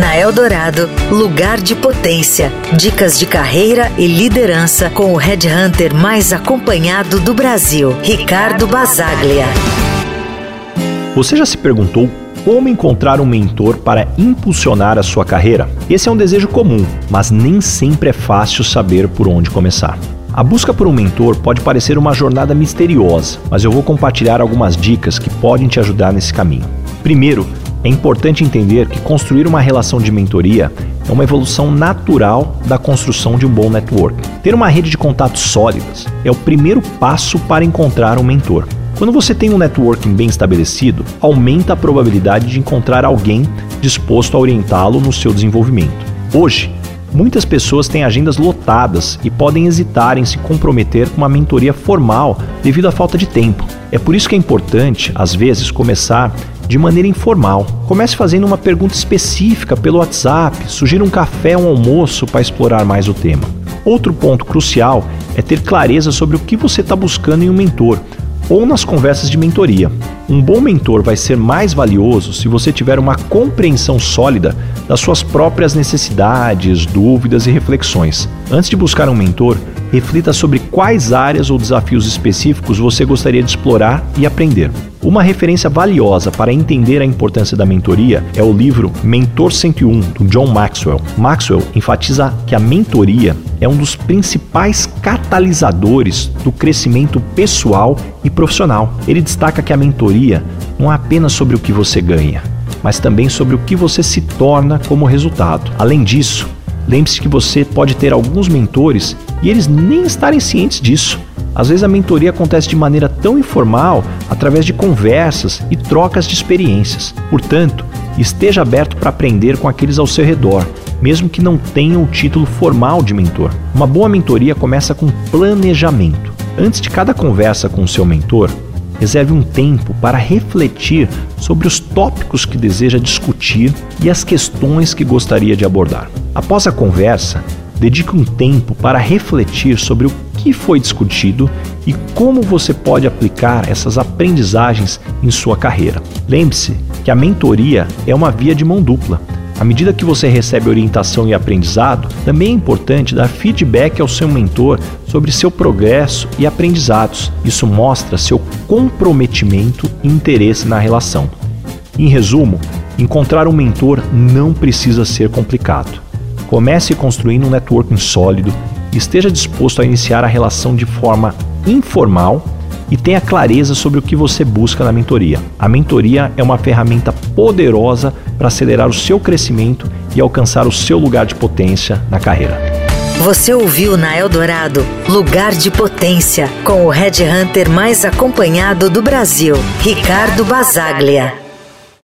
Na Eldorado, lugar de potência. Dicas de carreira e liderança com o headhunter mais acompanhado do Brasil, Ricardo Basaglia. Você já se perguntou como encontrar um mentor para impulsionar a sua carreira? Esse é um desejo comum, mas nem sempre é fácil saber por onde começar. A busca por um mentor pode parecer uma jornada misteriosa, mas eu vou compartilhar algumas dicas que podem te ajudar nesse caminho. Primeiro, é importante entender que construir uma relação de mentoria é uma evolução natural da construção de um bom network. Ter uma rede de contatos sólidas é o primeiro passo para encontrar um mentor. Quando você tem um networking bem estabelecido, aumenta a probabilidade de encontrar alguém disposto a orientá-lo no seu desenvolvimento. Hoje, muitas pessoas têm agendas lotadas e podem hesitar em se comprometer com uma mentoria formal devido à falta de tempo. É por isso que é importante, às vezes, começar de maneira informal. Comece fazendo uma pergunta específica pelo WhatsApp, sugira um café ou um almoço para explorar mais o tema. Outro ponto crucial é ter clareza sobre o que você está buscando em um mentor ou nas conversas de mentoria. Um bom mentor vai ser mais valioso se você tiver uma compreensão sólida das suas próprias necessidades, dúvidas e reflexões. Antes de buscar um mentor, reflita sobre quais áreas ou desafios específicos você gostaria de explorar e aprender. Uma referência valiosa para entender a importância da mentoria é o livro Mentor 101, do John Maxwell. Maxwell enfatiza que a mentoria é um dos principais catalisadores do crescimento pessoal e profissional. Ele destaca que a mentoria não é apenas sobre o que você ganha, mas também sobre o que você se torna como resultado. Além disso, lembre-se que você pode ter alguns mentores e eles nem estarem cientes disso. Às vezes a mentoria acontece de maneira tão informal, através de conversas e trocas de experiências. Portanto, esteja aberto para aprender com aqueles ao seu redor, mesmo que não tenham o título formal de mentor. Uma boa mentoria começa com planejamento. Antes de cada conversa com o seu mentor, reserve um tempo para refletir sobre os tópicos que deseja discutir e as questões que gostaria de abordar. Após a conversa, dedique um tempo para refletir sobre o que foi discutido e como você pode aplicar essas aprendizagens em sua carreira. Lembre-se que a mentoria é uma via de mão dupla. À medida que você recebe orientação e aprendizado, também é importante dar feedback ao seu mentor sobre seu progresso e aprendizados. Isso mostra seu comprometimento e interesse na relação. Em resumo, encontrar um mentor não precisa ser complicado. Comece construindo um networking sólido, esteja disposto a iniciar a relação de forma informal e tenha clareza sobre o que você busca na mentoria. A mentoria é uma ferramenta poderosa para acelerar o seu crescimento e alcançar o seu lugar de potência na carreira. Você ouviu na Eldorado Lugar de Potência com o Red Hunter mais acompanhado do Brasil, Ricardo Basaglia.